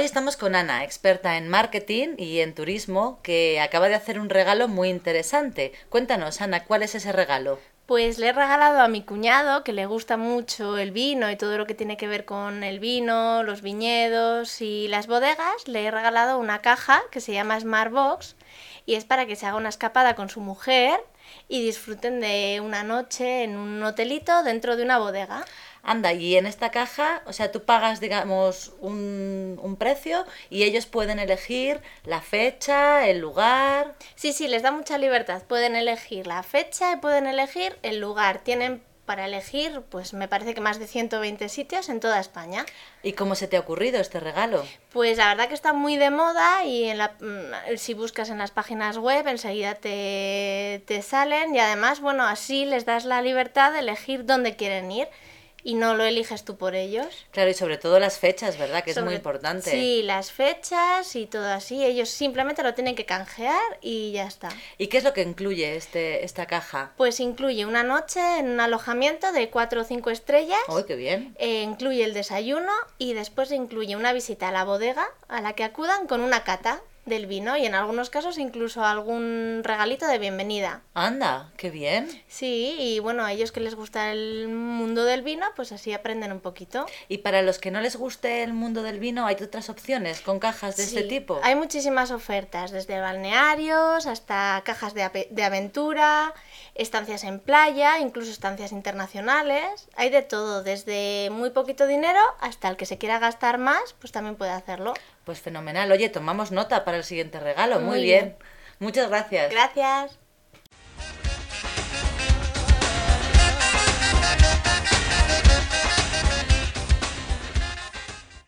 estamos con Ana, experta en marketing y en turismo, que acaba de hacer un regalo muy interesante. Cuéntanos, Ana, ¿cuál es ese regalo? Pues le he regalado a mi cuñado, que le gusta mucho el vino y todo lo que tiene que ver con el vino, los viñedos y las bodegas, le he regalado una caja que se llama Smart Box y es para que se haga una escapada con su mujer y disfruten de una noche en un hotelito dentro de una bodega. Anda, y en esta caja, o sea, tú pagas, digamos, un, un, precio y ellos pueden elegir la fecha, el lugar. Sí, sí, les da mucha libertad. Pueden elegir la fecha y pueden elegir el lugar. Tienen para elegir, pues me parece que más de 120 sitios en toda España. ¿Y cómo se te ha ocurrido este regalo? Pues la verdad que está muy de moda y en la, mm, si buscas en las páginas web enseguida te, te salen y además, bueno, así les das la libertad de elegir dónde quieren ir y no lo eliges tú por ellos. Claro, y sobre todo las fechas, ¿verdad? Que es muy importante. Sí, las fechas y todo así. Ellos simplemente lo tienen que canjear y ya está. ¿Y qué es lo que incluye este, esta caja? Pues incluye una noche en un alojamiento de 4 o 5 estrellas. ¡Ay, qué bien! Eh, incluye el desayuno y después incluye una visita a la bodega a la que acudan con una cata del vino y en algunos casos incluso algún regalito de bienvenida. Anda, qué bien. Sí, y bueno, a ellos que les gusta el mundo del vino, pues así aprenden un poquito. Y para los que no les guste el mundo del vino, ¿hay otras opciones con cajas de este tipo? Hay muchísimas ofertas, desde balnearios hasta cajas de, de aventura, estancias en playa, incluso estancias internacionales. Hay de todo, desde muy poquito dinero hasta el que se quiera gastar más, pues también puede hacerlo. Pues fenomenal. Oye, tomamos nota para el siguiente regalo. Muy, bien. Muchas gracias. Gracias.